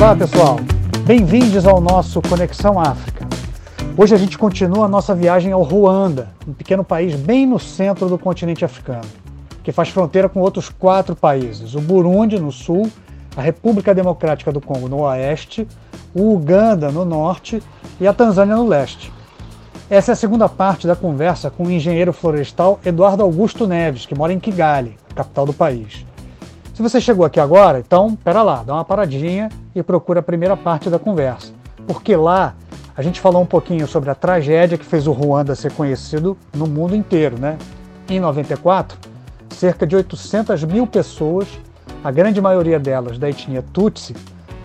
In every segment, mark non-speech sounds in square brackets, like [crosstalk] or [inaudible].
Olá pessoal, bem-vindos ao nosso Conexão África. Hoje a gente continua a nossa viagem ao Ruanda, um pequeno país bem no centro do continente africano, que faz fronteira com outros quatro países: o Burundi no sul, a República Democrática do Congo no oeste, o Uganda no norte e a Tanzânia no leste. Essa é a segunda parte da conversa com o engenheiro florestal Eduardo Augusto Neves, que mora em Kigali, capital do país. Se você chegou aqui agora, então, pera lá, dá uma paradinha e procura a primeira parte da conversa. Porque lá a gente falou um pouquinho sobre a tragédia que fez o Ruanda ser conhecido no mundo inteiro, né? Em 94, cerca de 800 mil pessoas, a grande maioria delas da etnia Tutsi,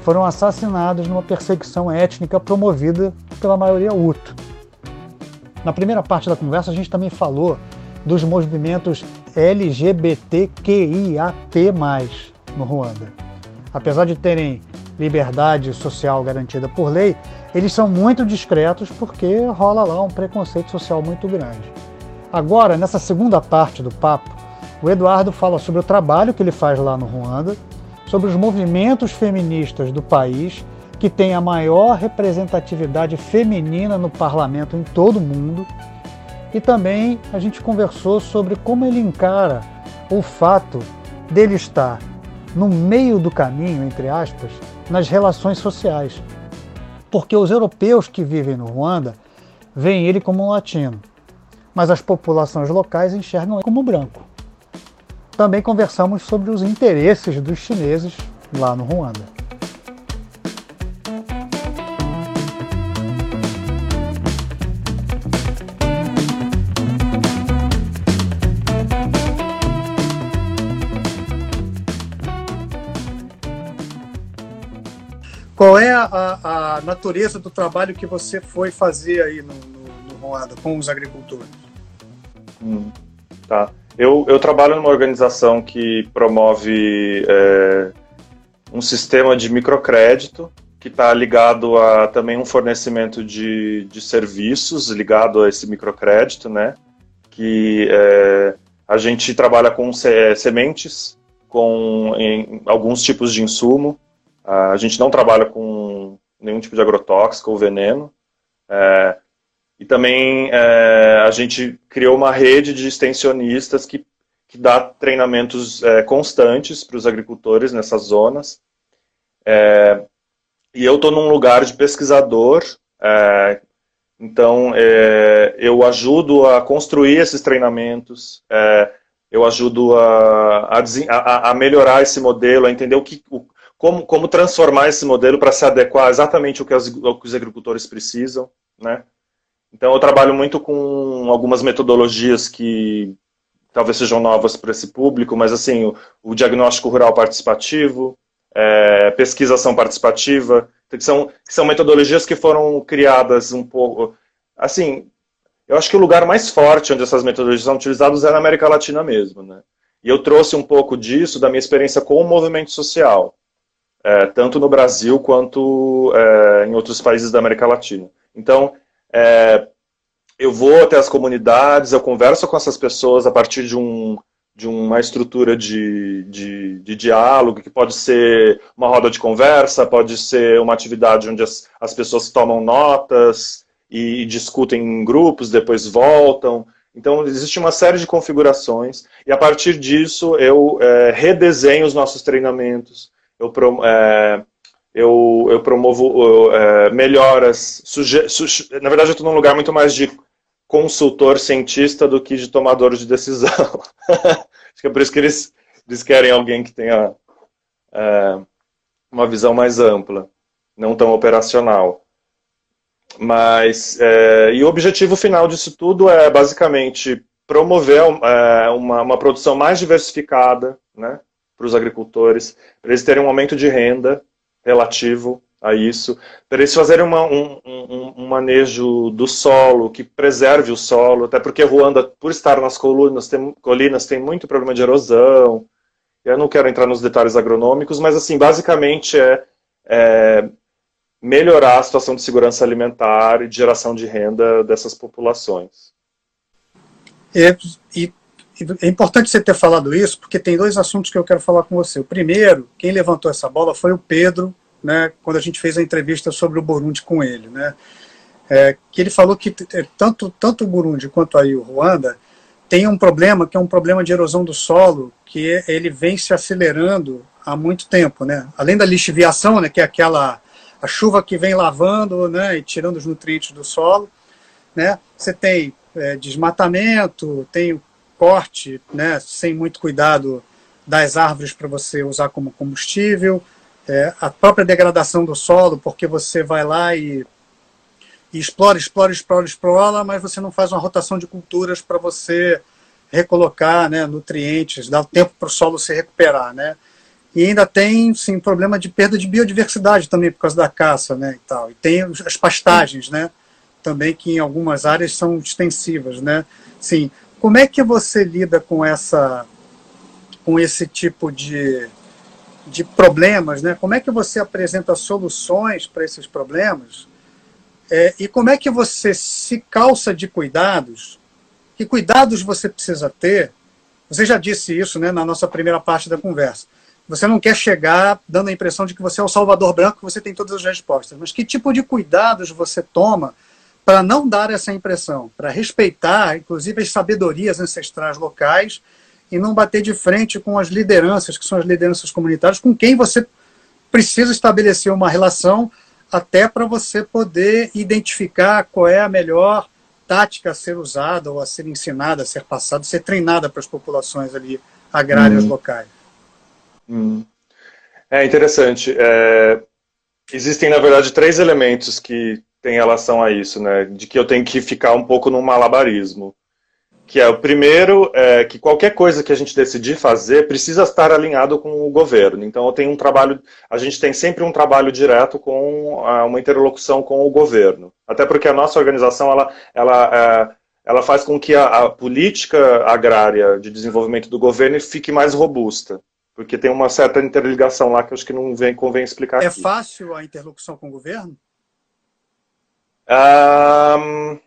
foram assassinadas numa perseguição étnica promovida pela maioria Hutu. Na primeira parte da conversa, a gente também falou dos movimentos LGBTQIAP+, no Ruanda. Apesar de terem liberdade social garantida por lei, eles são muito discretos porque rola lá um preconceito social muito grande. Agora, nessa segunda parte do papo, o Eduardo fala sobre o trabalho que ele faz lá no Ruanda, sobre os movimentos feministas do país, que tem a maior representatividade feminina no parlamento em todo o mundo, e também a gente conversou sobre como ele encara o fato dele estar no meio do caminho, entre aspas, nas relações sociais. Porque os europeus que vivem no Ruanda veem ele como um latino, mas as populações locais enxergam ele como branco. Também conversamos sobre os interesses dos chineses lá no Ruanda. Qual é a, a, natureza do trabalho que você foi fazer aí no, no, no Ruanda com os agricultores? Hum, tá. Eu, eu, trabalho numa organização que promove é, um sistema de microcrédito que está ligado a também um fornecimento de, de serviços ligado a esse microcrédito, né? Que é, a gente trabalha com sementes, com em, alguns tipos de insumo, a gente não trabalha com nenhum tipo de agrotóxico ou veneno. É, e também é, a gente criou uma rede de extensionistas que, que dá treinamentos é, constantes para os agricultores nessas zonas. É, e eu estou num lugar de pesquisador, é, então é, eu ajudo a construir esses treinamentos, eu ajudo a, a, a, melhorar esse modelo, a entender o que, o, como, como transformar esse modelo para se adequar exatamente ao que, as, ao que os agricultores precisam, né? Então eu trabalho muito com algumas metodologias que talvez sejam novas para esse público, mas assim, o, o diagnóstico rural participativo, é, pesquisação participativa, que são, que são metodologias que foram criadas um pouco, assim, eu acho que o lugar mais forte onde essas metodologias são utilizadas é na América Latina mesmo, né? E eu trouxe um pouco disso da minha experiência com o movimento social é, tanto no Brasil quanto é, em outros países da América Latina. Então, é, eu vou até as comunidades, eu converso com essas pessoas a partir de, um, de uma estrutura de, de, de, diálogo, que pode ser uma roda de conversa, pode ser uma atividade onde as, as pessoas tomam notas e, e discutem em grupos, depois voltam. Então, existe uma série de configurações, e a partir disso eu é, redesenho os nossos treinamentos, eu, é, eu, eu promovo é, melhoras. Suge, na verdade, eu estou num lugar muito mais de consultor cientista do que de tomador de decisão. [laughs] Acho que é por isso que eles, eles querem alguém que tenha é, uma visão mais ampla, não tão operacional. Mas, é, e o objetivo final disso tudo é basicamente promover é, uma, uma produção mais diversificada, né? Para os agricultores, para eles terem um aumento de renda relativo a isso, para eles fazerem uma, um, um, um, manejo do solo, que preserve o solo, até porque Ruanda, por estar nas colunas, tem, colinas, tem muito problema de erosão. Eu não quero entrar nos detalhes agronômicos, mas assim, basicamente é, é melhorar a situação de segurança alimentar e de geração de renda dessas populações. E é importante você ter falado isso, porque tem dois assuntos que eu quero falar com você. O primeiro, quem levantou essa bola foi o Pedro né, quando a gente fez a entrevista sobre o Burundi com ele, né, é, que ele falou que é, tanto, tanto o Burundi quanto aí o Ruanda tem um problema que é um problema de erosão do solo que ele vem se acelerando há muito tempo, né? Além da lixiviação, né, que é aquela a chuva que vem lavando, né, e tirando os nutrientes do solo, né? Você tem é, desmatamento, tem corte, né, sem muito cuidado das árvores para você usar como combustível, é, a própria degradação do solo, porque você vai lá e, e explora, explora, explora, explora, mas você não faz uma rotação de culturas para você recolocar né, nutrientes, dar tempo para o solo se recuperar, né? E ainda tem, sim, problema de perda de biodiversidade também por causa da caça, né, e tal. E tem as pastagens, né, também que em algumas áreas são extensivas, né. Sim, como é que você lida com essa, com esse tipo de, de problemas, né? Como é que você apresenta soluções para esses problemas? É, e como é que você se calça de cuidados que cuidados você precisa ter? Você já disse isso né, na nossa primeira parte da conversa. Você não quer chegar dando a impressão de que você é o salvador branco, que você tem todas as respostas. Mas que tipo de cuidados você toma para não dar essa impressão? Para respeitar, inclusive, as sabedorias ancestrais locais e não bater de frente com as lideranças, que são as lideranças comunitárias, com quem você precisa estabelecer uma relação até para você poder identificar qual é a melhor tática a ser usada ou a ser ensinada, a ser passada, a ser treinada para as populações ali agrárias hum. locais. Hum. É interessante. É, existem, na verdade, três elementos que têm relação a isso, né? De que eu tenho que ficar um pouco no malabarismo que é o primeiro é que qualquer coisa que a gente decidir fazer precisa estar alinhado com o governo. Então, eu tenho um trabalho, a gente tem sempre um trabalho direto com uma interlocução com o governo. Até porque a nossa organização ela, ela, é, ela faz com que a, a, política agrária de desenvolvimento do governo fique mais robusta. Porque tem uma certa interligação lá que eu acho que não vem, convém explicar. É aqui. fácil a interlocução com o governo? Um,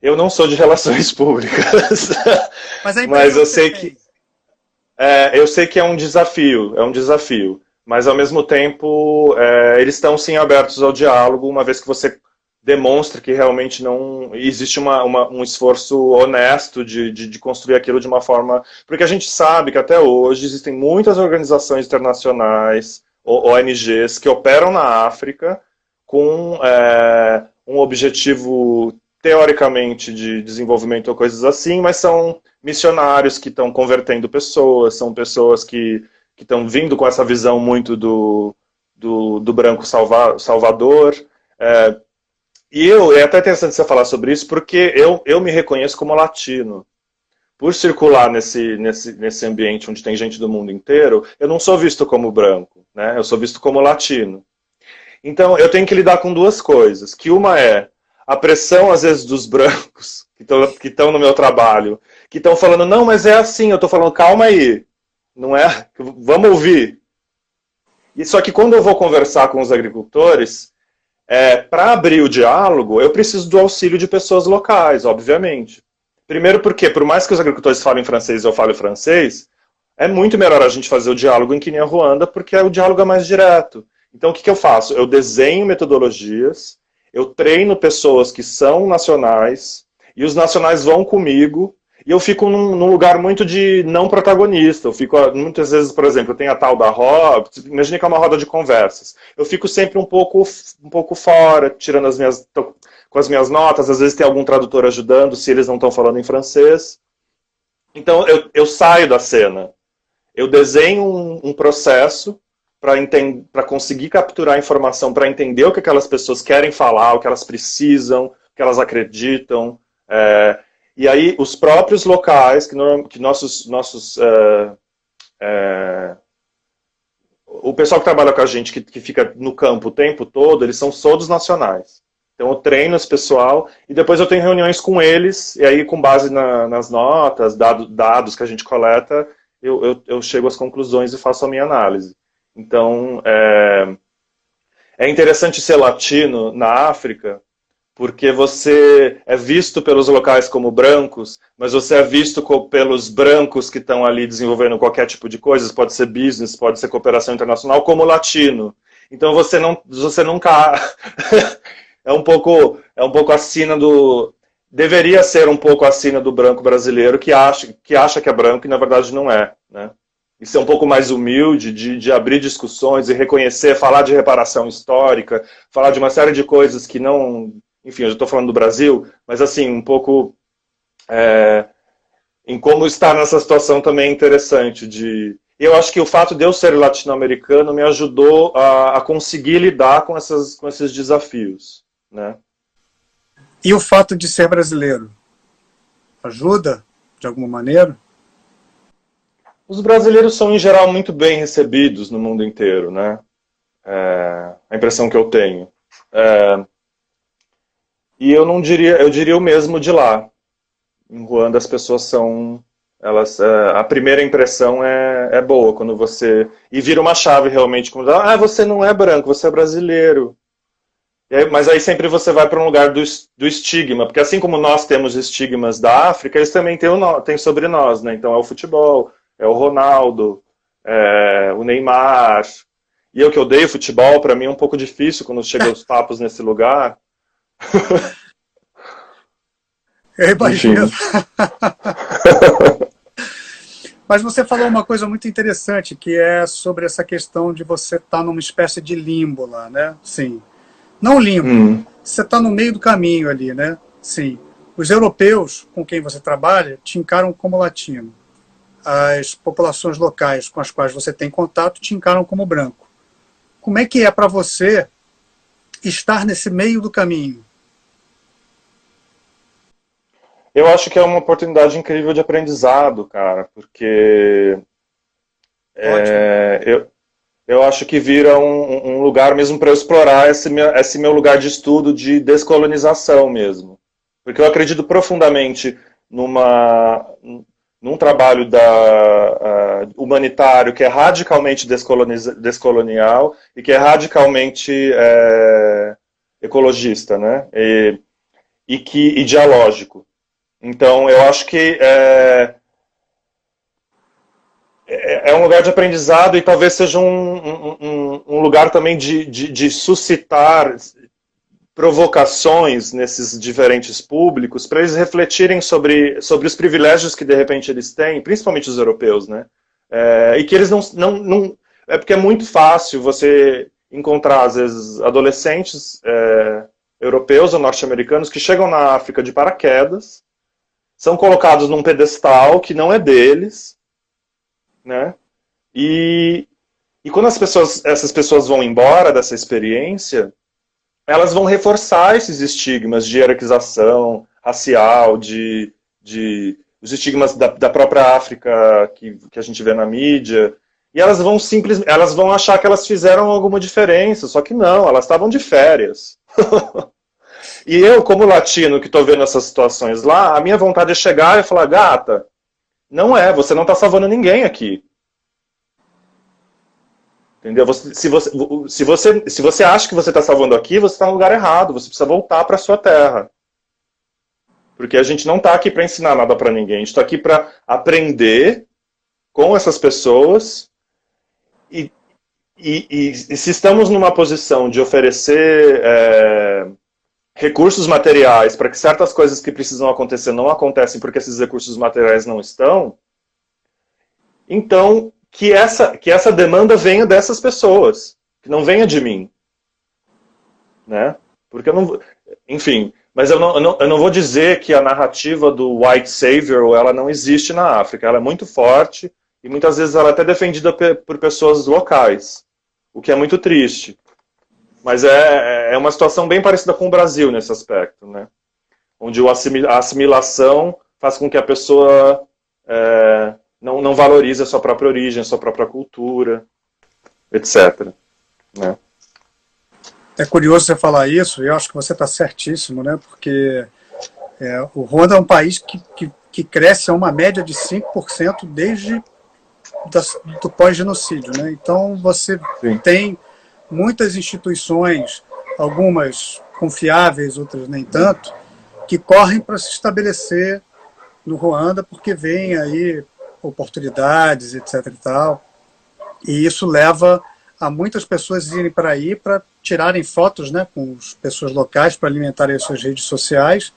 eu não sou de relações [laughs] públicas, mas, mas eu sei que é, eu sei que é um desafio, é um desafio. Mas ao mesmo tempo é, eles estão sim abertos ao diálogo, uma vez que você demonstra que realmente não existe uma, uma, um esforço honesto de, de, de, construir aquilo de uma forma. Porque a gente sabe que até hoje existem muitas organizações internacionais, ONGs, que operam na África com é, um objetivo teoricamente de desenvolvimento ou coisas assim, mas são missionários que estão convertendo pessoas, são pessoas que estão vindo com essa visão muito do, do, do branco salva, salvador. É, e eu, é até interessante você falar sobre isso, porque eu, eu me reconheço como latino. Por circular nesse, nesse, nesse ambiente onde tem gente do mundo inteiro, eu não sou visto como branco, né? eu sou visto como latino. Então, eu tenho que lidar com duas coisas, que uma é a pressão, às vezes, dos brancos [laughs] que estão no meu trabalho, que estão falando, não, mas é assim, eu estou falando, calma aí, não é? Vamos ouvir. E só que quando eu vou conversar com os agricultores, é, para abrir o diálogo, eu preciso do auxílio de pessoas locais, obviamente. Primeiro porque, por mais que os agricultores falem francês e eu fale francês, é muito melhor a gente fazer o diálogo em Quênia Ruanda, porque o diálogo é mais direto. Então, o que, que eu faço? Eu desenho metodologias, eu treino pessoas que são nacionais e os nacionais vão comigo e eu fico num, num, lugar muito de não protagonista. Eu fico, muitas vezes, por exemplo, tenho a tal da roda, imagine que é uma roda de conversas. Eu fico sempre um pouco, um pouco fora, tirando as minhas, com as minhas notas, às vezes tem algum tradutor ajudando, se eles não estão falando em francês. Então, eu, eu saio da cena. Eu desenho um, um processo para conseguir capturar informação, para entender o que aquelas pessoas querem falar, o que elas precisam, o que elas acreditam. É, e aí os próprios locais, que, no, que nossos, nossos é, é, o pessoal que trabalha com a gente, que, que fica no campo o tempo todo, eles são todos nacionais. Então eu treino esse pessoal e depois eu tenho reuniões com eles, e aí com base na, nas notas, dado, dados que a gente coleta, eu, eu, eu chego às conclusões e faço a minha análise. Então, é, é interessante ser latino na África, porque você é visto pelos locais como brancos, mas você é visto pelos brancos que estão ali desenvolvendo qualquer tipo de coisa, pode ser business, pode ser cooperação internacional, como latino. Então você não, você nunca [laughs] é um pouco é um pouco acima do deveria ser um pouco acima do branco brasileiro que acha que acha que é branco e na verdade não é, né? E ser um pouco mais humilde, de, de abrir discussões e reconhecer, falar de reparação histórica, falar de uma série de coisas que não, enfim, eu já estou falando do Brasil, mas assim um pouco é, em como estar nessa situação também é interessante de eu acho que o fato de eu ser latino-americano me ajudou a, a, conseguir lidar com, essas, com esses desafios, né? E o fato de ser brasileiro ajuda de alguma maneira? Os brasileiros são em geral muito bem recebidos no mundo inteiro, né? É, a impressão que eu tenho. É, e eu não diria, eu diria o mesmo de lá em Ruanda as pessoas são elas é, a primeira impressão é, é boa quando você e vira uma chave realmente como ah você não é branco você é brasileiro aí, mas aí sempre você vai para um lugar do, do estigma porque assim como nós temos estigmas da África eles também têm, o, têm sobre nós né então é o futebol é o Ronaldo é o Neymar e eu que odeio futebol para mim é um pouco difícil quando chega os papos nesse lugar [laughs] Eu imagino. [laughs] Mas você falou uma coisa muito interessante, que é sobre essa questão de você estar tá numa espécie de limbo lá, né? Sim. Não limbo, hum. você está no meio do caminho ali, né? Sim. Os europeus com quem você trabalha te encaram como latino. As populações locais com as quais você tem contato te encaram como branco. Como é que é para você estar nesse meio do caminho? Eu acho que é uma oportunidade incrível de aprendizado, cara, porque é, eu, eu acho que vira um, um lugar mesmo para eu explorar esse meu, esse meu lugar de estudo de descolonização mesmo. Porque eu acredito profundamente numa, num trabalho da, uh, humanitário que é radicalmente descolonial e que é radicalmente é, ecologista, né? E, e, que, e dialógico. Então, eu acho que é, é, é um lugar de aprendizado e talvez seja um, um, um lugar também de, de, de, suscitar provocações nesses diferentes públicos para eles refletirem sobre, sobre os privilégios que de repente eles têm, principalmente os europeus, né? É, e que eles não, não, não. É porque é muito fácil você encontrar, às vezes, adolescentes é, europeus ou norte-americanos que chegam na África de paraquedas são colocados num pedestal que não é deles, né? E, e quando as pessoas, essas pessoas vão embora dessa experiência, elas vão reforçar esses estigmas de hierarquização racial, de, de os estigmas da, da própria África que, que a gente vê na mídia, e elas vão simplesmente, elas vão achar que elas fizeram alguma diferença, só que não, elas estavam de férias. [laughs] E eu, como latino que estou vendo essas situações lá, a minha vontade é chegar e falar, gata, não é, você não está salvando ninguém aqui. Entendeu? Você, se, você, se, você, se você acha que você está salvando aqui, você está no lugar errado. Você precisa voltar para sua terra. Porque a gente não está aqui para ensinar nada para ninguém. A gente está aqui para aprender com essas pessoas. E, e, e, e, se estamos numa posição de oferecer é, recursos materiais para que certas coisas que precisam acontecer não acontecem porque esses recursos materiais não estão, então que essa, que essa demanda venha dessas pessoas, que não venha de mim. Né? Porque eu não. Enfim, mas eu não, eu não, eu não vou dizer que a narrativa do white savior ela não existe na África. Ela é muito forte e muitas vezes ela é até defendida por pessoas locais, o que é muito triste. Mas é, é uma situação bem parecida com o Brasil nesse aspecto, né? Onde a assimilação faz com que a pessoa é, não, não valorize a sua própria origem, a sua própria cultura, etc. Né? É curioso você falar isso, e eu acho que você está certíssimo, né? Porque é, o Ruanda é um país que, que, que cresce a uma média de 5% desde do pós-genocídio, né? Então você Sim. tem muitas instituições, algumas confiáveis, outras nem tanto, que correm para se estabelecer no Ruanda porque vem aí oportunidades, etc. e tal. E isso leva a muitas pessoas irem para aí para tirarem fotos né, com as pessoas locais para alimentarem as suas redes sociais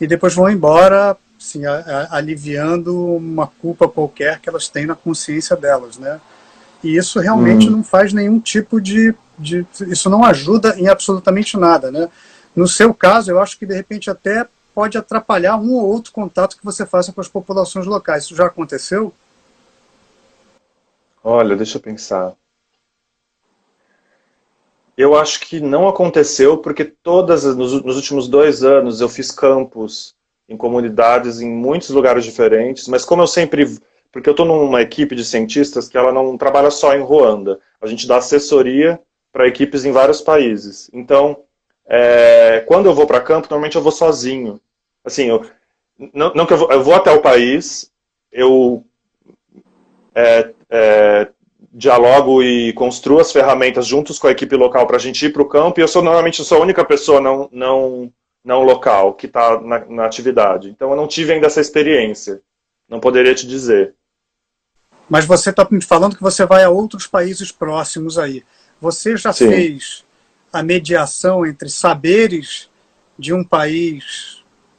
e depois vão embora assim, a, a, aliviando uma culpa qualquer que elas têm na consciência delas, né? E isso realmente hum. não faz nenhum tipo de, de, Isso não ajuda em absolutamente nada, né? No seu caso, eu acho que de repente até pode atrapalhar um ou outro contato que você faça com as populações locais. Isso já aconteceu? Olha, deixa eu pensar. Eu acho que não aconteceu porque todas nos, últimos dois anos eu fiz campus em comunidades em muitos lugares diferentes, mas como eu sempre porque eu estou numa equipe de cientistas que ela não trabalha só em Ruanda. A gente dá assessoria para equipes em vários países. Então, é, quando eu vou para campo, normalmente eu vou sozinho. Assim, eu, não, não que eu vou, eu vou, até o país, eu é, é, dialogo e construo as ferramentas juntos com a equipe local para a gente ir para o campo, e eu sou normalmente sou a única pessoa não, não, não local que está na, na atividade. Então eu não tive ainda essa experiência. Não poderia te dizer. Mas você está me falando que você vai a outros países próximos aí. Você já Sim. fez a mediação entre saberes de um país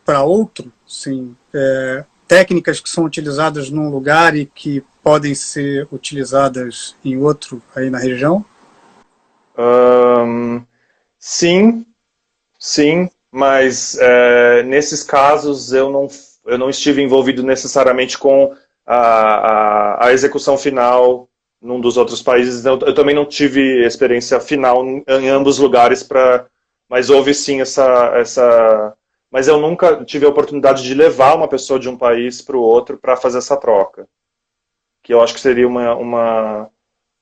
para outro? Sim, é, técnicas que são utilizadas num lugar e que podem ser utilizadas em outro aí na região? Um, sim, sim, mas é, nesses casos eu não eu não estive envolvido necessariamente com a, a, a execução final num dos outros países. Eu, eu, também não tive experiência final em, ambos lugares, pra, mas houve sim essa, essa. Mas eu nunca tive a oportunidade de levar uma pessoa de um país para o outro para fazer essa troca, que eu acho que seria uma, uma,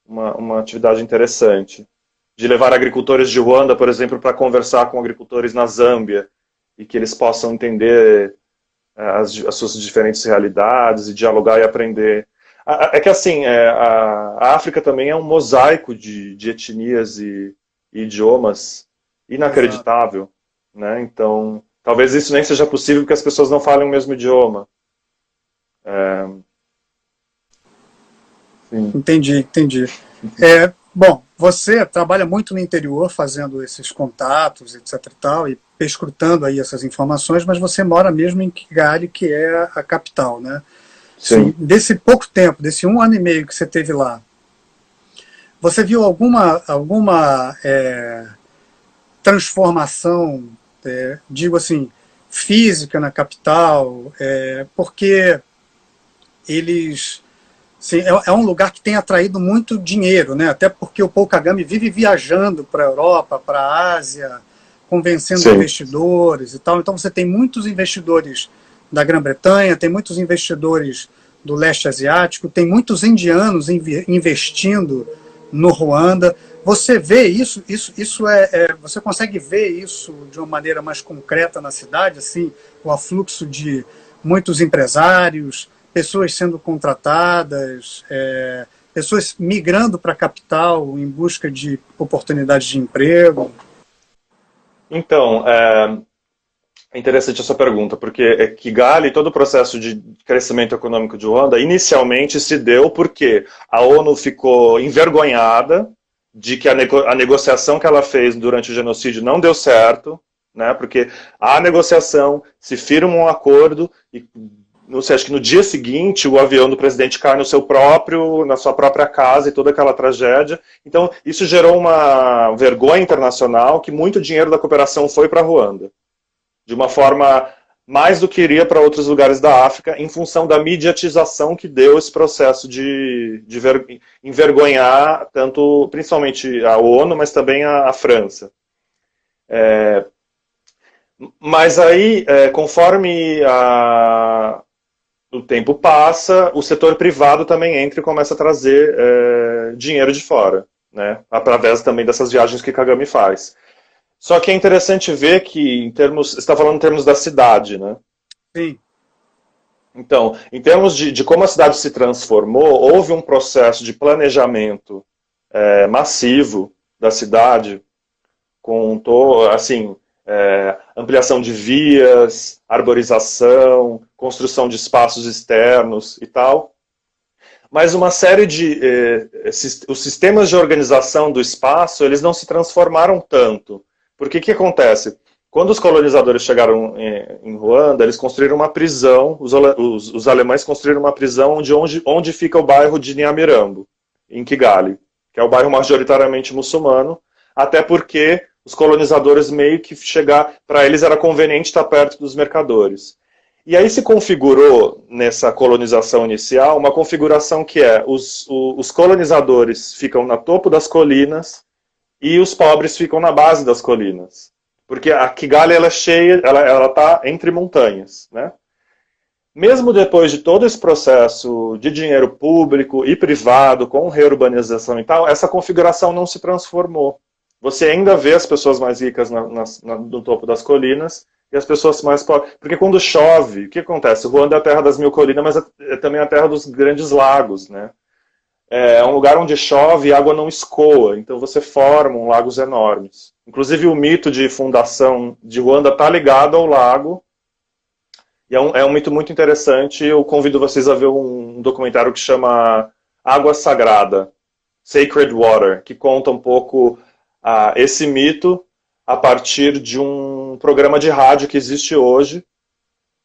uma, uma atividade interessante. De levar agricultores de Ruanda, por exemplo, para conversar com agricultores na Zâmbia e que eles possam entender as, as suas diferentes realidades e dialogar e aprender. É que assim, é, a, África também é um mosaico de, de etnias e, e idiomas inacreditável, né? Então, talvez isso nem seja possível porque as pessoas não falem o mesmo idioma. É... Entendi, entendi. É, bom, você trabalha muito no interior fazendo esses contatos, etc e tal, e escrutando aí essas informações, mas você mora mesmo em Kigali, que é a capital, né? Sim. Sim. Desse pouco tempo, desse um ano e meio que você teve lá, você viu alguma, alguma é, transformação, é, digo assim, física na capital? É, porque eles Sim, é, é, um lugar que tem atraído muito dinheiro, né? Até porque o Paul Kagame vive viajando para a Europa, para a Ásia, convencendo Sim. investidores e tal. Então você tem muitos investidores da Grã-Bretanha, tem muitos investidores do leste asiático, tem muitos indianos investindo no Ruanda. Você vê isso, isso, isso é, é, você consegue ver isso de uma maneira mais concreta na cidade, assim, o afluxo de muitos empresários, pessoas sendo contratadas, é, pessoas migrando para a capital em busca de oportunidades de emprego? Então, é, é interessante essa pergunta, porque é Kigali, todo o processo de crescimento econômico de Ruanda, inicialmente se deu porque a ONU ficou envergonhada de que a, nego a negociação que ela fez durante o genocídio não deu certo, né, porque a negociação se firma um acordo e não sei, acho que no dia seguinte o avião do presidente cai no seu próprio, na sua própria casa e toda aquela tragédia. Então, isso gerou uma vergonha internacional que muito dinheiro da cooperação foi para Ruanda. De uma forma mais do que iria para outros lugares da África, em função da mediatização que deu esse processo de, de ver, envergonhar tanto, principalmente a ONU, mas também a, a França. É, mas aí, é, conforme a, o tempo passa, o setor privado também entra e começa a trazer é, dinheiro de fora, né? através também dessas viagens que Kagame faz. Só que é interessante ver que, em termos, você está falando em termos da cidade, né? Sim. Então, em termos de, de como a cidade se transformou, houve um processo de planejamento é, massivo da cidade, com, assim, é, ampliação de vias, arborização, construção de espaços externos e tal. mas uma série de eh, os sistemas de organização do espaço eles não se transformaram tanto. Porque o que acontece? Quando os colonizadores chegaram em, em Ruanda, eles construíram uma prisão, os, os, os, alemães construíram uma prisão onde, onde, onde fica o bairro de Nyamirambo, em Kigali, que é o bairro majoritariamente muçulmano, até porque os colonizadores meio que chegar, para eles era conveniente estar perto dos mercadores. E aí se configurou, nessa colonização inicial, uma configuração que é os, os colonizadores ficam na topo das colinas e os pobres ficam na base das colinas. Porque a Kigali ela é cheia, ela está entre montanhas. Né? Mesmo depois de todo esse processo de dinheiro público e privado, com reurbanização e tal, essa configuração não se transformou. Você ainda vê as pessoas mais ricas na, na, no topo das colinas e as pessoas mais pobres. Porque quando chove, o que acontece? Ruanda é a terra das mil colinas, mas é, é também a terra dos grandes lagos, né? É, é um lugar onde chove e água não escoa, então você forma lagos enormes. Inclusive o mito de fundação de Ruanda está ligado ao lago, e é um, é um mito muito interessante. Eu convido vocês a ver um documentário que chama Água Sagrada, Sacred Water, que conta um pouco uh, esse mito a partir de um programa de rádio que existe hoje,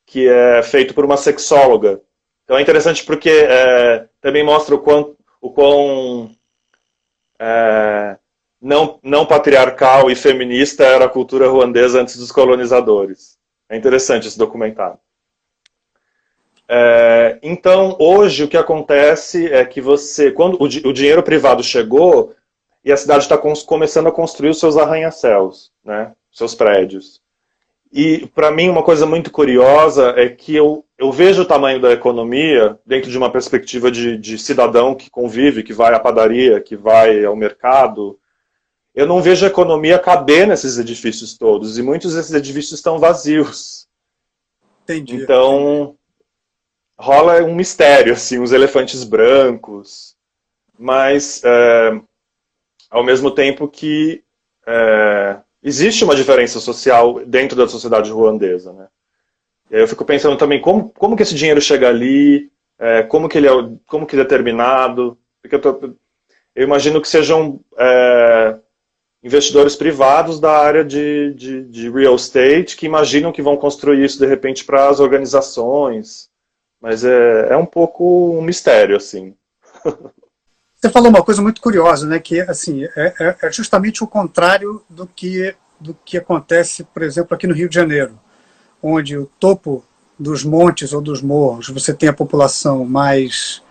que é feito por uma sexóloga. Então é interessante porque é, também mostra o quão, o quão é, não, não patriarcal e feminista era a cultura ruandesa antes dos colonizadores. É interessante esse documentário. É, então, hoje o que acontece é que você, quando o, o dinheiro privado chegou, e a cidade está começando a construir os seus arranha-céus, né, seus prédios. E, para mim, uma coisa muito curiosa é que eu, eu vejo o tamanho da economia dentro de uma perspectiva de, de cidadão que convive, que vai à padaria, que vai ao mercado. Eu não vejo a economia caber nesses edifícios todos, e muitos desses edifícios estão vazios. Entendi. Então, rola um mistério, assim, os elefantes brancos, mas é, ao mesmo tempo que é, existe uma diferença social dentro da sociedade ruandesa, né? E aí eu fico pensando também como, como que esse dinheiro chega ali, é, como que ele é, como que é determinado, porque eu, tô, eu imagino que sejam é, investidores privados da área de, de, de, real estate que imaginam que vão construir isso de repente para as organizações, mas é, é um pouco um mistério assim. [laughs] Você falou uma coisa muito curiosa, né? Que assim é, é, é justamente o contrário do que do que acontece, por exemplo, aqui no Rio de Janeiro, onde o topo dos montes ou dos morros você tem a população mais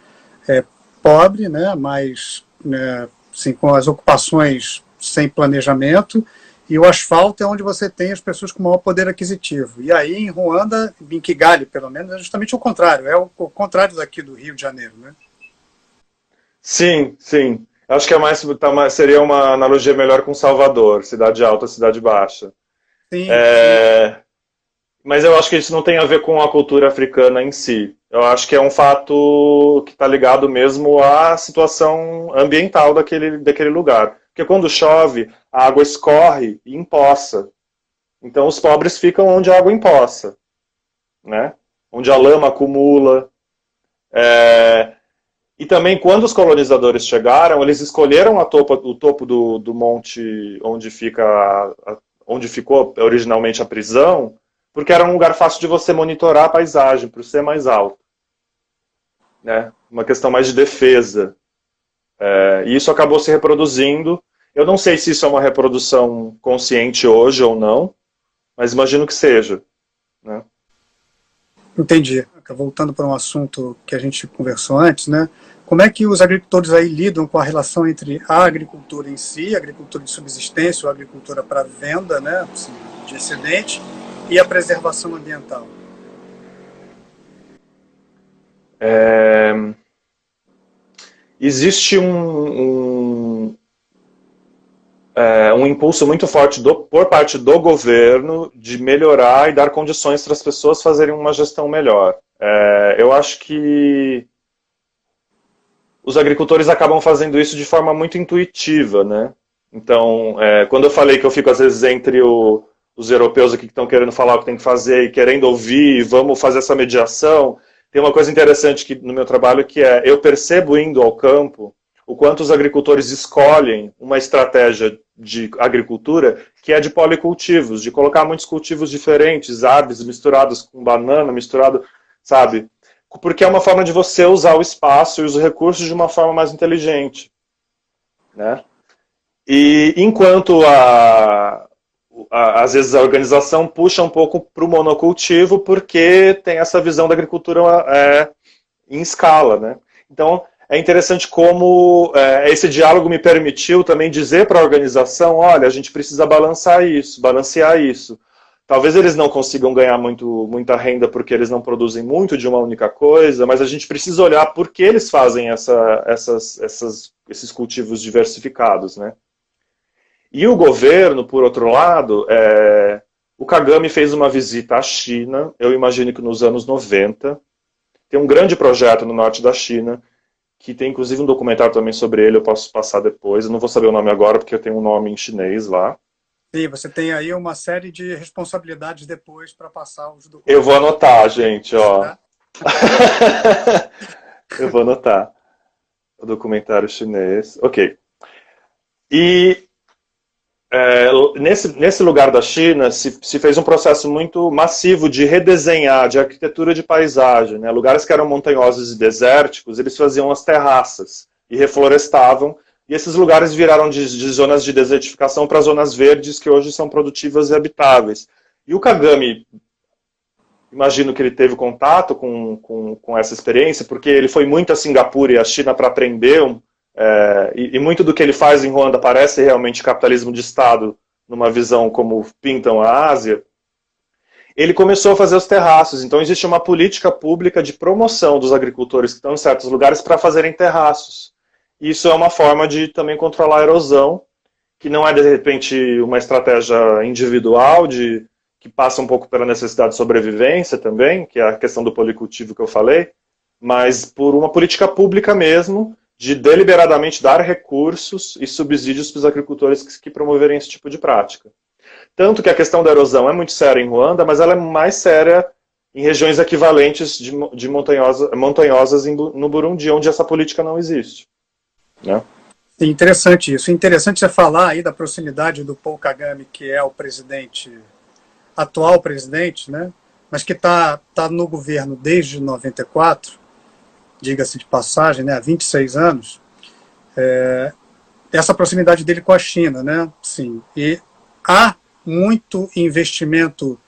é, pobre, né? Mais né, assim, com as ocupações sem planejamento e o asfalto é onde você tem as pessoas com maior poder aquisitivo. E aí em Ruanda, em Kigali, pelo menos, é justamente o contrário, é o, o contrário daqui do Rio de Janeiro, né? Sim, sim. Acho que é mais, tá seria uma analogia melhor com Salvador, cidade alta, cidade baixa. Sim, é, sim. Mas eu acho que isso não tem a ver com a cultura africana em si. Eu acho que é um fato que está ligado mesmo à situação ambiental daquele, daquele lugar. Porque quando chove, a água escorre e empoça. Então os pobres ficam onde a água empoça, né? onde a lama acumula. É, e também, quando os colonizadores chegaram, eles escolheram o topo do, do monte onde, fica a, onde ficou originalmente a prisão, porque era um lugar fácil de você monitorar a paisagem, por ser mais alto. Né? Uma questão mais de defesa. É, e isso acabou se reproduzindo. Eu não sei se isso é uma reprodução consciente hoje ou não, mas imagino que seja. Entendi. Voltando para um assunto que a gente conversou antes, né? Como é que os agricultores aí lidam com a relação entre a agricultura em si, a agricultura de subsistência ou agricultura para venda, né, assim, de excedente, e a preservação ambiental? É... Existe um, um, é, um impulso muito forte do, por parte do governo de melhorar e dar condições para as pessoas fazerem uma gestão melhor. É, eu acho que os agricultores acabam fazendo isso de forma muito intuitiva, né? Então, é, quando eu falei que eu fico às vezes entre o, os europeus aqui que estão querendo falar o que tem que fazer e querendo ouvir, vamos fazer essa mediação, Tem uma coisa interessante que, no meu trabalho que é, eu percebo indo ao campo o quanto os agricultores escolhem uma estratégia de agricultura que é de policultivos, de colocar muitos cultivos diferentes, árvores misturados com banana, misturado, sabe? Porque é uma forma de você usar o espaço e os recursos de uma forma mais inteligente, né? E enquanto a, a, às vezes a organização puxa um pouco para o monocultivo porque tem essa visão da agricultura é, em escala, né? Então é interessante como é, esse diálogo me permitiu também dizer para a organização, olha, a gente precisa balançar isso, balancear isso. Talvez eles não consigam ganhar muito, muita renda porque eles não produzem muito de uma única coisa, mas a gente precisa olhar por que eles fazem essa, essas, essas, esses cultivos diversificados, né? E o governo, por outro lado, é, o Kagame fez uma visita à China, eu imagino que nos anos 90. Tem um grande projeto no norte da China, que tem inclusive um documentário também sobre ele, eu posso passar depois. Eu não vou saber o nome agora, porque eu tenho um nome em chinês lá. Sim, você tem aí uma série de responsabilidades depois para passar os documentos. Eu vou anotar, gente, ó. Tá. [laughs] eu vou anotar. O documentário chinês. Ok. E é, nesse, nesse lugar da China se, se, fez um processo muito massivo de redesenhar, de arquitetura de paisagem. Né? Lugares que eram montanhosos e desérticos, eles faziam as terraças e reflorestavam, e esses lugares viraram de, de zonas de desertificação para zonas verdes que hoje são produtivas e habitáveis. E o Kagami, imagino que ele teve contato com, com, com essa experiência, porque ele foi muito a Singapura e a China para aprender um, é, e, e, muito do que ele faz em Ruanda parece realmente capitalismo de Estado, numa visão como pintam a Ásia. Ele começou a fazer os terraços, então existe uma política pública de promoção dos agricultores que estão em certos lugares para fazerem terraços. Isso é uma forma de também controlar a erosão, que não é de repente uma estratégia individual de que passa um pouco pela necessidade de sobrevivência também, que é a questão do policultivo que eu falei, mas por uma política pública mesmo, de deliberadamente dar recursos e subsídios para os agricultores que, que promoverem esse tipo de prática. Tanto que a questão da erosão é muito séria em Ruanda, mas ela é mais séria em regiões equivalentes de, de montanhosa, montanhosas em, no Burundi, onde essa política não existe. Né? Interessante isso. Interessante você falar aí da proximidade do Paul Kagame, que é o presidente, atual presidente, né? mas que está tá no governo desde 94, diga-se de passagem, né, há 26 anos, é, essa proximidade dele com a China, né? Sim. E há muito investimento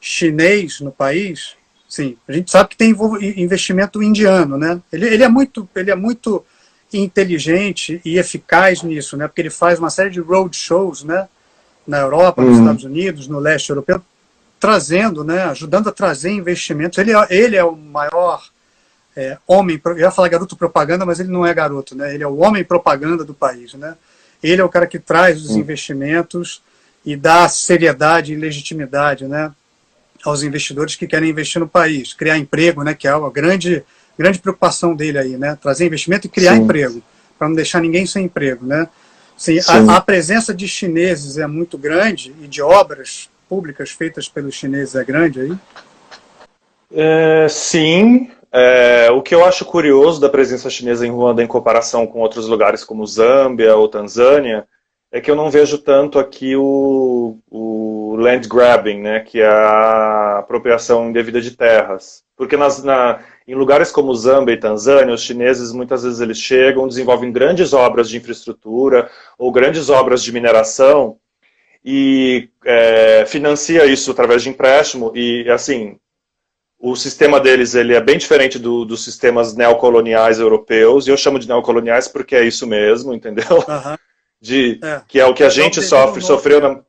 chinês no país. Sim, a gente sabe que tem investimento indiano, né? Ele, ele é muito, ele é muito inteligente e eficaz nisso, né? Porque ele faz uma série de road shows, né? Na Europa, nos uhum. Estados Unidos, no leste europeu, trazendo, né? Ajudando a trazer investimentos. Ele, é, ele é o maior é, homem, eu ia falar garoto propaganda, mas ele não é garoto, né? Ele é o homem propaganda do país, né? Ele é o cara que traz os hum. investimentos e dá seriedade e legitimidade, né? Aos investidores que querem investir no país, criar emprego, né? Que é a grande, grande preocupação dele aí, né? Trazer investimento e criar Sim. emprego, para não deixar ninguém sem emprego, né? Sim, Sim. A, a presença de chineses é muito grande e de obras públicas feitas pelos chineses é grande aí? É, sim, é, o que eu acho curioso da presença chinesa em Ruanda em comparação com outros lugares como Zâmbia ou Tanzânia é que eu não vejo tanto aqui o, o land grabbing, né, que é a apropriação indevida de terras. Porque nas, na, em lugares como Zâmbia e Tanzânia, os chineses muitas vezes eles chegam, desenvolvem grandes obras de infraestrutura ou grandes obras de mineração e é, financia isso através de empréstimo e assim o sistema deles ele é bem diferente do, dos sistemas neocoloniais europeus, e eu chamo de neocoloniais porque é isso mesmo, entendeu? Uhum. De, é. Que é o que a gente sofre, sofreu na...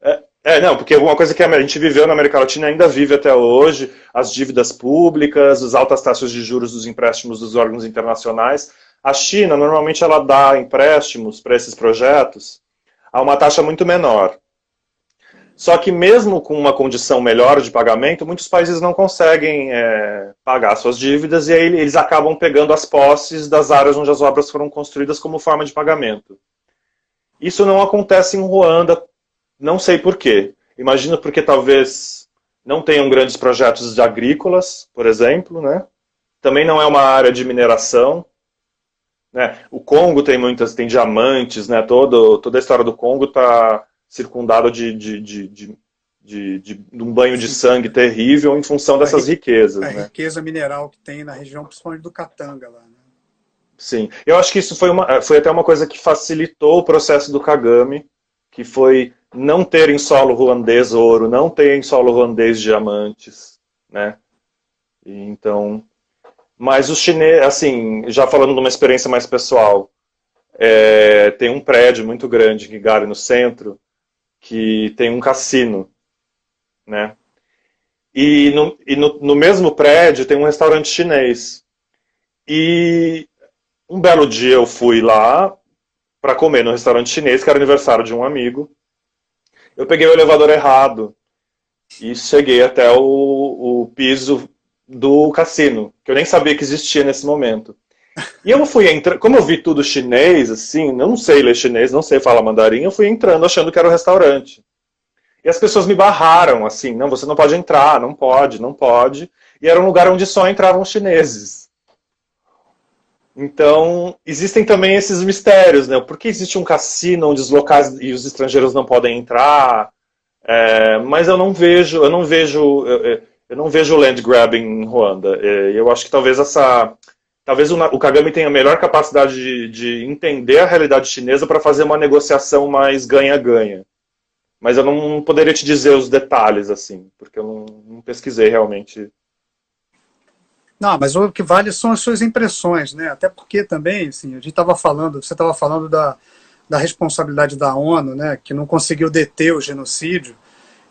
É, é, não, porque alguma coisa que a gente viveu na América Latina ainda vive até hoje, as dívidas públicas, as altas taxas de juros dos empréstimos dos órgãos internacionais. A China, normalmente, ela dá empréstimos para esses projetos a uma taxa muito menor. Só que mesmo com uma condição melhor de pagamento, muitos países não conseguem é, pagar suas dívidas e aí eles acabam pegando as posses das áreas onde as obras foram construídas como forma de pagamento. Isso não acontece em Ruanda, não sei por quê. Imagino porque talvez não tenham grandes projetos agrícolas, por exemplo, né? Também não é uma área de mineração. Né? O Congo tem muitas, tem diamantes, né? Todo, toda a história do Congo está circundada de, de, de, de de, um banho de sangue terrível em função dessas a riquezas. A né? riqueza mineral que tem na região, principalmente do Katanga lá. Né? Sim, eu acho que isso foi, uma, foi até uma coisa que facilitou o processo do Kagame, que foi não ter em solo ruandês ouro, não ter em solo ruandês diamantes, né? Então, mas os chineses, assim, já falando de uma experiência mais pessoal, é, tem um prédio muito grande em Kigali, no centro, que tem um cassino né? E, no, e no, no mesmo prédio tem um restaurante chinês. E um belo dia eu fui lá para comer no restaurante chinês, que era aniversário de um amigo. Eu peguei o elevador errado e cheguei até o, o piso do cassino, que eu nem sabia que existia nesse momento. E eu fui entrando, como eu vi tudo chinês, assim, não sei ler chinês, não sei falar mandarim, eu fui entrando achando que era um restaurante. E as pessoas me barraram, assim, não, você não pode entrar, não pode, não pode. E era um lugar onde só entravam chineses. Então, existem também esses mistérios, né? Por que existe um cassino onde os locais e os estrangeiros não podem entrar? É, mas eu não vejo, eu não vejo, eu, eu não vejo land grabbing em Ruanda. É, eu acho que talvez essa, talvez o, Kagame tenha a melhor capacidade de, de entender a realidade chinesa para fazer uma negociação mais ganha-ganha mas eu não poderia te dizer os detalhes, assim, porque eu não, não pesquisei realmente. Não, mas o que vale são as suas impressões, né? Até porque também, assim, a gente estava falando, você estava falando da, da responsabilidade da ONU, né, que não conseguiu deter o genocídio,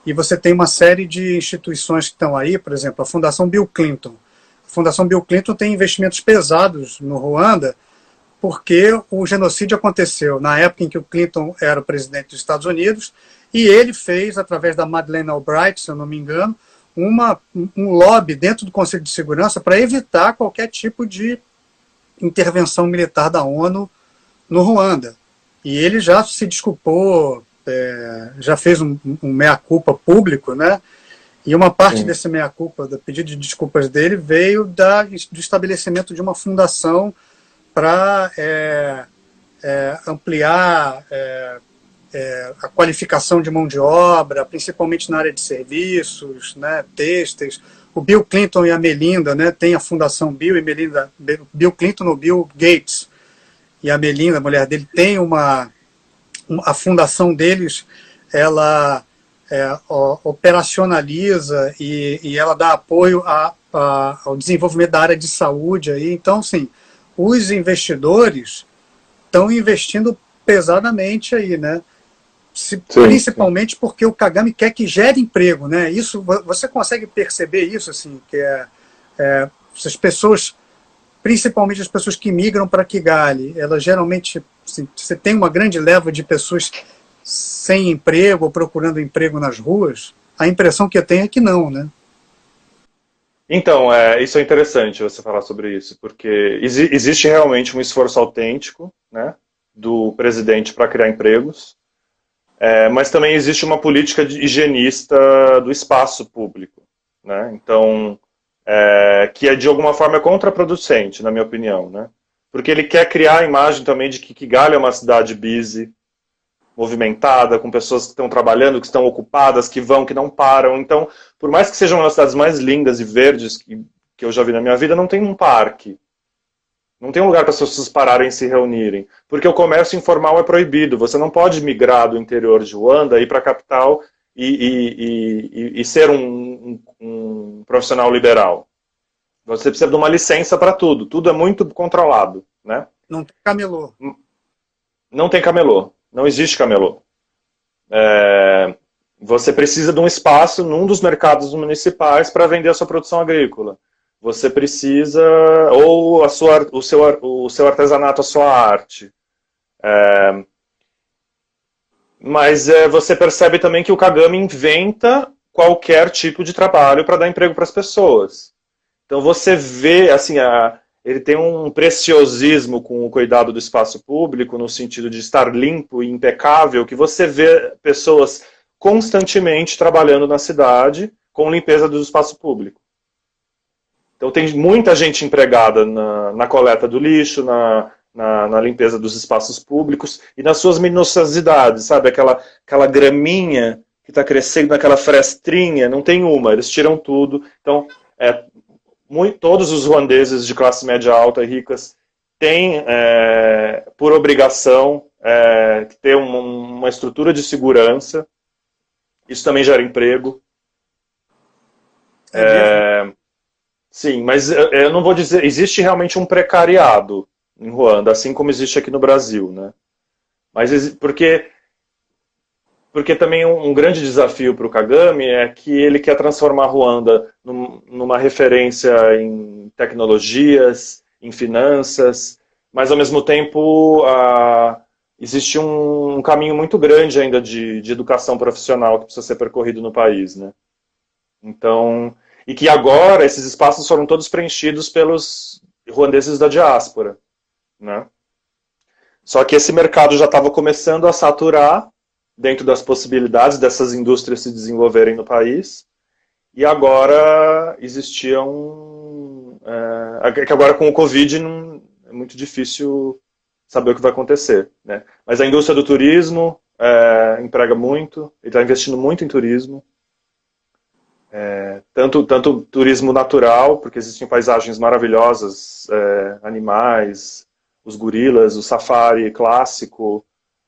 e você tem uma série de instituições que estão aí, por exemplo, a Fundação Bill Clinton. Fundação Bill Clinton tem investimentos pesados no Ruanda, porque o genocídio aconteceu na época em que o Clinton era o presidente dos Estados Unidos, e ele fez, através da Madeleine Albright, se eu não me engano, uma, um lobby dentro do Conselho de Segurança para evitar qualquer tipo de intervenção militar da ONU no Ruanda. E ele já se desculpou, é, já fez um, um meia-culpa público, né? E uma parte Sim. desse meia-culpa, do pedido de desculpas dele, veio da, do estabelecimento de uma fundação para é, é, ampliar é, é, a qualificação de mão de obra, principalmente na área de serviços, né, têxteis. O Bill Clinton e a Melinda, né, tem a fundação Bill e Melinda, Bill Clinton ou Bill Gates e a Melinda, a mulher dele, tem uma, a fundação deles, ela é, operacionaliza e, e, ela dá apoio a, a, ao desenvolvimento da área de saúde aí. Então, sim, os investidores estão investindo pesadamente aí, né? Se, sim, principalmente sim. porque o Kagame quer que gere emprego, né? Isso você consegue perceber isso assim, que é, é as pessoas, principalmente as pessoas que migram para Kigali, elas geralmente assim, você tem uma grande leva de pessoas sem emprego ou procurando emprego nas ruas. A impressão que eu tenho é que não, né? Então, é, isso é interessante você falar sobre isso, porque exi existe realmente um esforço autêntico, né, do presidente para criar empregos. É, mas também existe uma política higienista do espaço público, né? Então, é, que é de alguma forma contraproducente, na minha opinião, né? Porque ele quer criar a imagem também de que Kigali é uma cidade busy, movimentada, com pessoas que estão trabalhando, que estão ocupadas, que vão, que não param. Então, por mais que sejam uma das cidades mais lindas e verdes que, que eu já vi na minha vida, não tem um parque. Não tem um lugar para as pessoas pararem e se reunirem. Porque o comércio informal é proibido. Você não pode migrar do interior de Ruanda, ir para a capital e, e, e, e ser um, um, um, profissional liberal. Você precisa de uma licença para tudo. Tudo é muito controlado. Né? Não tem camelô. Não tem camelô. Não existe camelô. É, você precisa de um espaço num dos mercados municipais para vender a sua produção agrícola você precisa, ou a sua, o, seu, o seu artesanato, a sua arte. É, mas é, você percebe também que o Kagami inventa qualquer tipo de trabalho para dar emprego para as pessoas. Então você vê, assim, a, ele tem um preciosismo com o cuidado do espaço público, no sentido de estar limpo e impecável, que você vê pessoas constantemente trabalhando na cidade, com limpeza do espaço público. Então tem muita gente empregada na, na coleta do lixo, na, na, na, limpeza dos espaços públicos e nas suas minuciosidades, sabe? Aquela, aquela graminha que está crescendo naquela frestrinha, não tem uma, eles tiram tudo. Então, é, muito, todos os ruandeses de classe média alta e ricas têm, é, por obrigação, é, ter uma, uma estrutura de segurança. Isso também gera emprego. É, é sim, mas eu não vou dizer. Existe realmente um precariado em Ruanda, assim como existe aqui no Brasil, né? Mas porque porque também um, um grande desafio para o Kagame é que ele quer transformar Ruanda num, numa referência em tecnologias, em finanças, mas ao mesmo tempo a, existe um, um, caminho muito grande ainda de, de educação profissional que precisa ser percorrido no país, né? Então, e que agora esses espaços foram todos preenchidos pelos ruandeses da diáspora, né? Só que esse mercado já estava começando a saturar dentro das possibilidades dessas indústrias se desenvolverem no país. E agora existia um. É, que agora com o Covid não, é muito difícil saber o que vai acontecer. Né? Mas a indústria do turismo é, emprega muito, ele está investindo muito em turismo. É, tanto, tanto turismo natural, porque existem paisagens maravilhosas, é, animais, os gorilas, o safari clássico,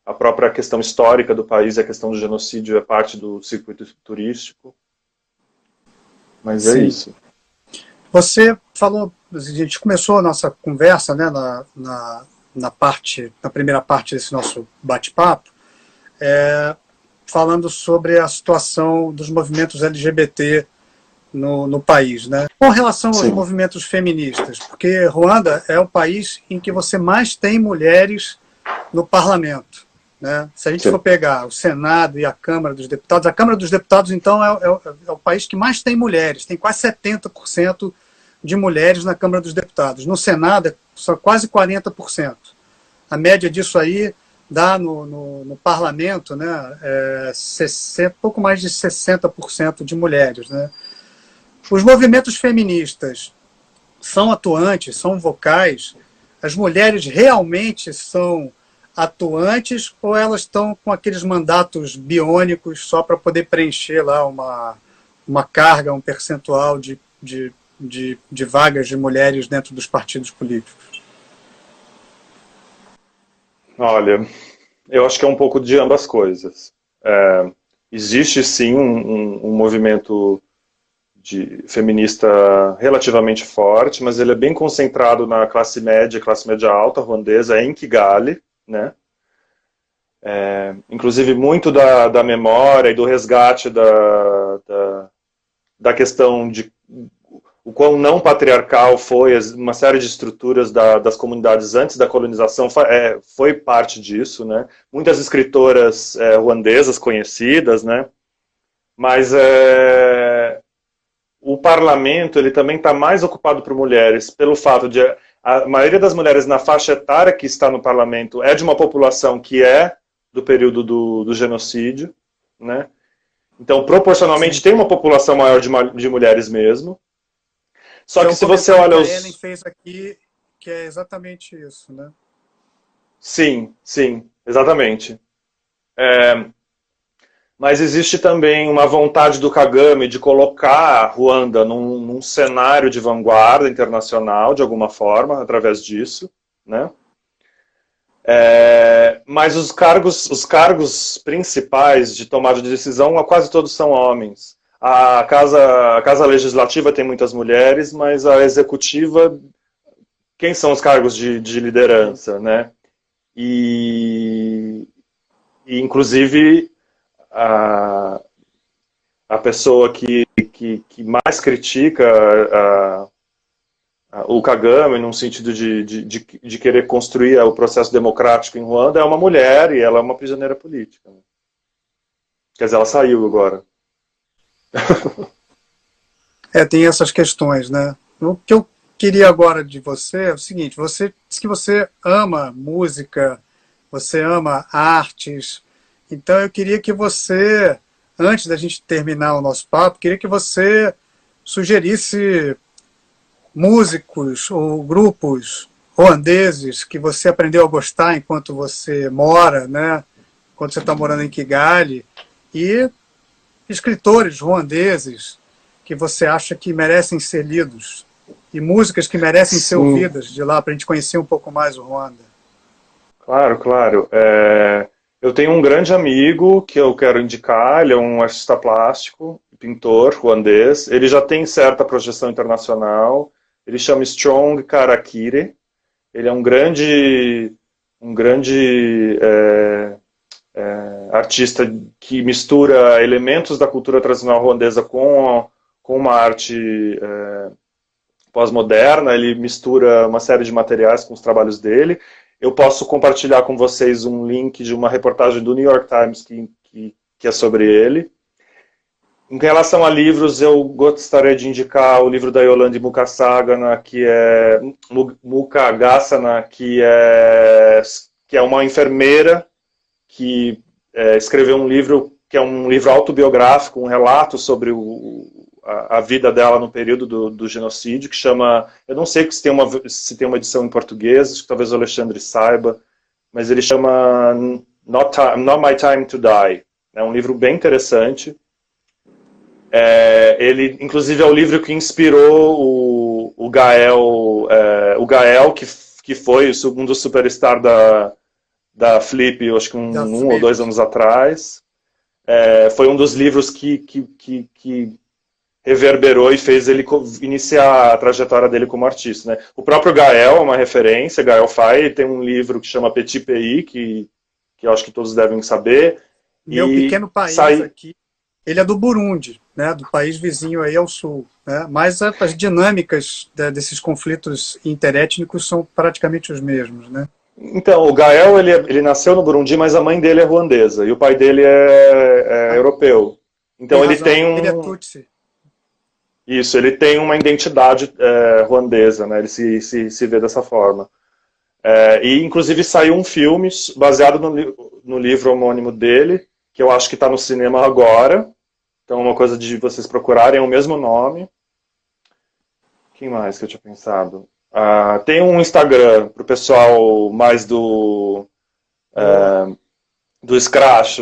a própria questão histórica do país, a questão do genocídio é parte do circuito turístico. Mas é Sim. é isso. Você falou, a gente começou a nossa conversa né, na, na, na parte, na primeira parte desse nosso bate-papo, é, falando sobre a situação dos movimentos LGBT no, no país. Né? Com relação Sim. aos movimentos feministas, porque Ruanda é o país em que você mais tem mulheres no parlamento. Né? Se a gente Sim. for pegar o Senado e a Câmara dos Deputados, a Câmara dos Deputados, então, é, é, é o país que mais tem mulheres, tem quase 70% de mulheres na Câmara dos Deputados. No Senado, é só quase 40%. A média disso aí dá no, no, no parlamento né, é 60, pouco mais de 60% de mulheres. Né? Os movimentos feministas são atuantes, são vocais, as mulheres realmente são atuantes ou elas estão com aqueles mandatos biônicos só para poder preencher lá uma, uma carga, um percentual de, de, de, de vagas de mulheres dentro dos partidos políticos? Olha, eu acho que é um pouco de ambas coisas. É, existe sim um, um, um, movimento de feminista relativamente forte, mas ele é bem concentrado na classe média, classe média alta ruandesa, em Kigali, né? É, inclusive, muito da, da memória e do resgate da, da, da questão de o quão não patriarcal foi uma série de estruturas da, das comunidades antes da colonização é, foi parte disso, né? Muitas escritoras é, ruandesas conhecidas, né? Mas é, o parlamento ele também está mais ocupado por mulheres pelo fato de a maioria das mulheres na faixa etária que está no parlamento é de uma população que é do período do, do genocídio, né? Então, proporcionalmente, Sim. tem uma população maior de, de mulheres mesmo. Só então, que se você olha os... Ellen fez aqui, que é exatamente isso, né? Sim, sim, exatamente. É... Mas existe também uma vontade do Kagame de colocar a Ruanda num, num cenário de vanguarda internacional, de alguma forma, através disso, né? É, mas os cargos, os cargos principais de tomada de decisão, quase todos são homens. A casa, a casa legislativa tem muitas mulheres, mas a executiva, quem são os cargos de, de liderança, né? E, e inclusive a, a pessoa que, que, que mais critica a, o Kagame, num sentido de, de, de, de, querer construir o processo democrático em Ruanda, é uma mulher e ela é uma prisioneira política. Quer dizer, ela saiu agora. [laughs] é, tem essas questões, né? O que eu queria agora de você é o seguinte: você diz que você ama música, você ama artes, então eu queria que você antes da gente terminar o nosso papo, queria que você sugerisse músicos ou grupos holandeses que você aprendeu a gostar enquanto você mora, né? Enquanto você está morando em Kigali e escritores ruandeses que você acha que merecem ser lidos e músicas que merecem Sim. ser ouvidas de lá para a gente conhecer um pouco mais o Ruanda. Claro, claro. É... Eu tenho um grande amigo que eu quero indicar, ele é um artista plástico, pintor ruandês. Ele já tem certa projeção internacional. Ele chama Strong Karakire. Ele é um grande, um grande é, é, artista que mistura elementos da cultura tradicional ruandesa com, com uma arte é, pós-moderna. Ele mistura uma série de materiais com os trabalhos dele. Eu posso compartilhar com vocês um link de uma reportagem do New York Times que, que, que é sobre ele. Em relação a livros, eu gostaria de indicar o livro da Yolande Mukasagana, que é Mukagassana, que é que é uma enfermeira que é, escreveu um livro que é um livro autobiográfico, um relato sobre o, a, a, vida dela no período do, do, genocídio, que chama, eu não sei se tem uma se tem uma edição em português, acho que talvez o Alexandre saiba, mas ele chama Not, Time, Not My Time to Die. É um livro bem interessante. É, ele, inclusive, é o livro que inspirou o, o Gael, é, o Gael que, que foi um dos superstars da, da Flip, acho que um, um ou dois anos atrás. É, foi um dos livros que, que, que, que, reverberou e fez ele iniciar a trajetória dele como artista. Né? O próprio Gael é uma referência, Gael Fay tem um livro que chama Petit Pays, que, que eu acho que todos devem saber. Meu pequeno país sai... aqui ele é do Burundi, né, do país vizinho aí ao sul. Né, mas as dinâmicas desses conflitos interétnicos são praticamente os mesmos. Né? Então, o Gael ele, ele nasceu no Burundi, mas a mãe dele é ruandesa e o pai dele é, é europeu. Então tem ele tem um. Ele é Tutsi. Isso, ele tem uma identidade é, ruandesa, né? Ele se, se, se vê dessa forma. É, e inclusive saiu um filme baseado no, no livro homônimo dele, que eu acho que está no cinema agora, então, uma coisa de vocês procurarem o mesmo nome. Quem mais que eu tinha pensado? Ah, tem um Instagram para o pessoal mais do é, do Scratch,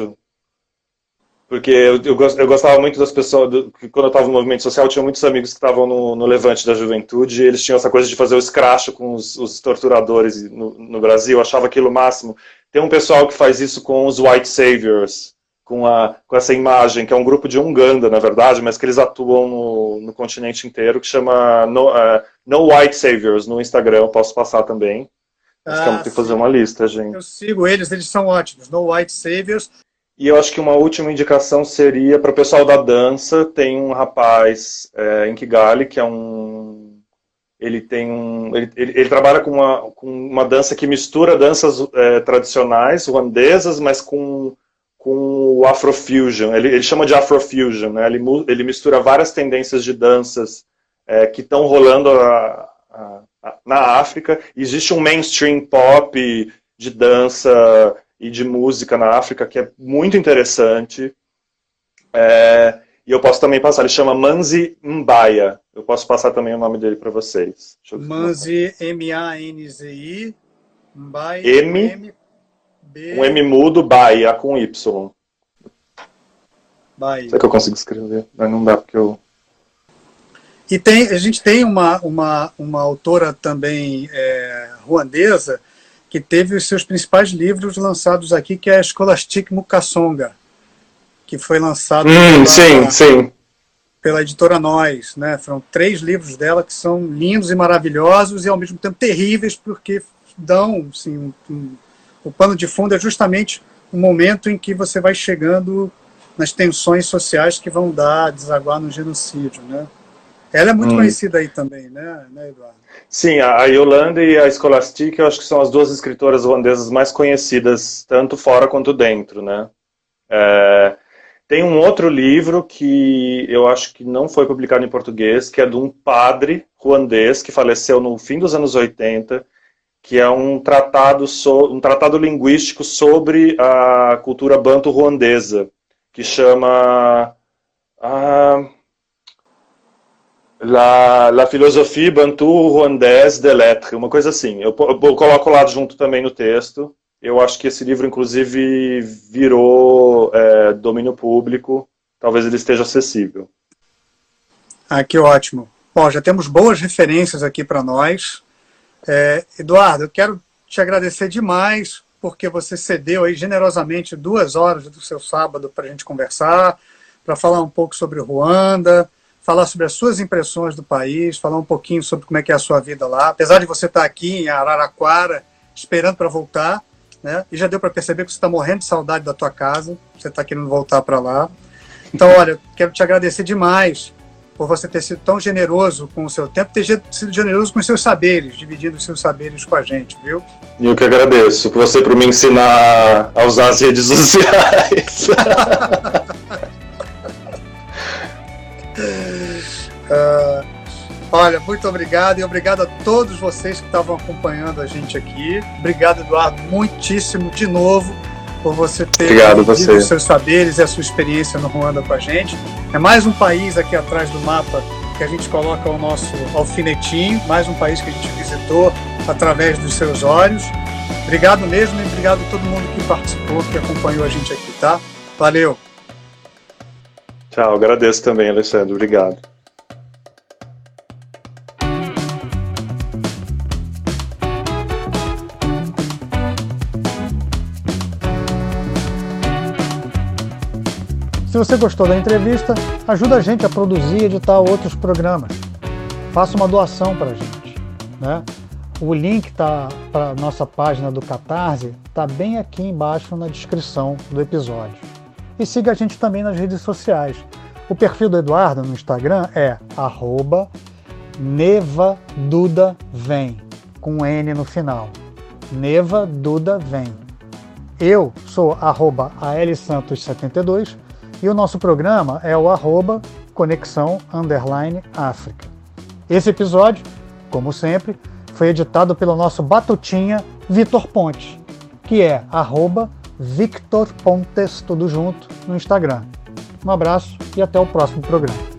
porque eu, eu, gostava muito das pessoas, do, quando eu estava no movimento social, eu tinha muitos amigos que estavam no, no, Levante da Juventude, e eles tinham essa coisa de fazer o scratch com os, os torturadores no, no, Brasil, eu achava aquilo o máximo. Tem um pessoal que faz isso com os White Saviors, com, a, com essa imagem, que é um grupo de Uganda, na verdade, mas que eles atuam no, no continente inteiro, que chama no, uh, no, White Saviors no Instagram, eu posso passar também. Nós ah, temos que fazer uma lista, gente. Eu sigo eles, eles são ótimos. No White Saviors. E eu acho que uma última indicação seria para o pessoal da dança. Tem um rapaz é, em Kigali que é um. Ele tem um. Ele, ele, ele trabalha com uma, com uma dança que mistura danças é, tradicionais ruandesas, mas com com o Afrofusion. Ele, ele chama de Afrofusion, né? ele, ele mistura várias tendências de danças é, que estão rolando a, a, a, na África. Existe um mainstream pop de dança e de música na África que é muito interessante. É, e eu posso também passar, ele chama Manzi Mbaya. Eu posso passar também o nome dele para vocês. Manzi, M-A-N-Z-I, Mbaya, M, M um M mudo, Bahia, com Y. Bahia. Será que eu consigo escrever? Não dá porque eu. E tem, a gente tem uma, uma, uma autora também é, ruandesa que teve os seus principais livros lançados aqui, que é a Scholastic Mukasonga, que foi lançado hum, pela, sim, sim. pela editora Nós. Né? Foram três livros dela que são lindos e maravilhosos e ao mesmo tempo terríveis, porque dão assim, um, o pano de fundo é justamente o momento em que você vai chegando nas tensões sociais que vão dar, desaguar no genocídio, né? Ela é muito hum. conhecida aí também, né, né, Eduardo? Sim, a Yolanda e a Scholastic, eu acho que são as duas escritoras holandesas mais conhecidas, tanto fora quanto dentro, né? É, tem um outro livro que eu acho que não foi publicado em português, que é de um padre ruandês que faleceu no fim dos anos 80, que é um tratado, so, um tratado linguístico sobre a cultura banto-ruandesa, que chama ah, La, La Philosophie Bantu Rwandaise de Lettres, uma coisa assim. Eu, eu coloco lá junto também no texto. Eu acho que esse livro, inclusive, virou é, domínio público. Talvez ele esteja acessível. Ah, que ótimo. Bom, já temos boas referências aqui para nós. É, Eduardo, eu quero te agradecer demais porque você cedeu aí generosamente duas horas do seu sábado para a gente conversar, para falar um pouco sobre Ruanda, falar sobre as suas impressões do país, falar um pouquinho sobre como é que é a sua vida lá. Apesar de você estar aqui em Araraquara, esperando para voltar, né? E já deu para perceber que você está morrendo de saudade da tua casa, você está querendo voltar para lá. Então, olha, quero te agradecer demais por você ter sido tão generoso com o seu tempo, ter sido generoso com os seus saberes, dividindo os seus saberes com a gente, viu? E eu que agradeço por você por me ensinar a usar as redes [laughs] sociais. [laughs] uh, olha, muito obrigado e obrigado a todos vocês que estavam acompanhando a gente aqui. Obrigado, Eduardo, muitíssimo de novo por você ter você. os seus saberes e a sua experiência no Ruanda com a gente. É mais um país aqui atrás do mapa que a gente coloca o nosso alfinetinho, mais um país que a gente visitou através dos seus olhos. Obrigado mesmo e obrigado a todo mundo que participou, que acompanhou a gente aqui, tá? Valeu! Tchau, agradeço também, Alessandro. Obrigado. Se você gostou da entrevista, ajuda a gente a produzir e editar outros programas. Faça uma doação para a gente. Né? O link tá para nossa página do Catarse está bem aqui embaixo na descrição do episódio. E siga a gente também nas redes sociais. O perfil do Eduardo no Instagram é nevadudavem, com N no final. Neva Duda Vem. Eu sou arroba ALSantos72 e o nosso programa é o arroba Conexão Underline África. Esse episódio, como sempre, foi editado pelo nosso batutinha Vitor Pontes, que é arroba Victor Pontes, tudo junto, no Instagram. Um abraço e até o próximo programa.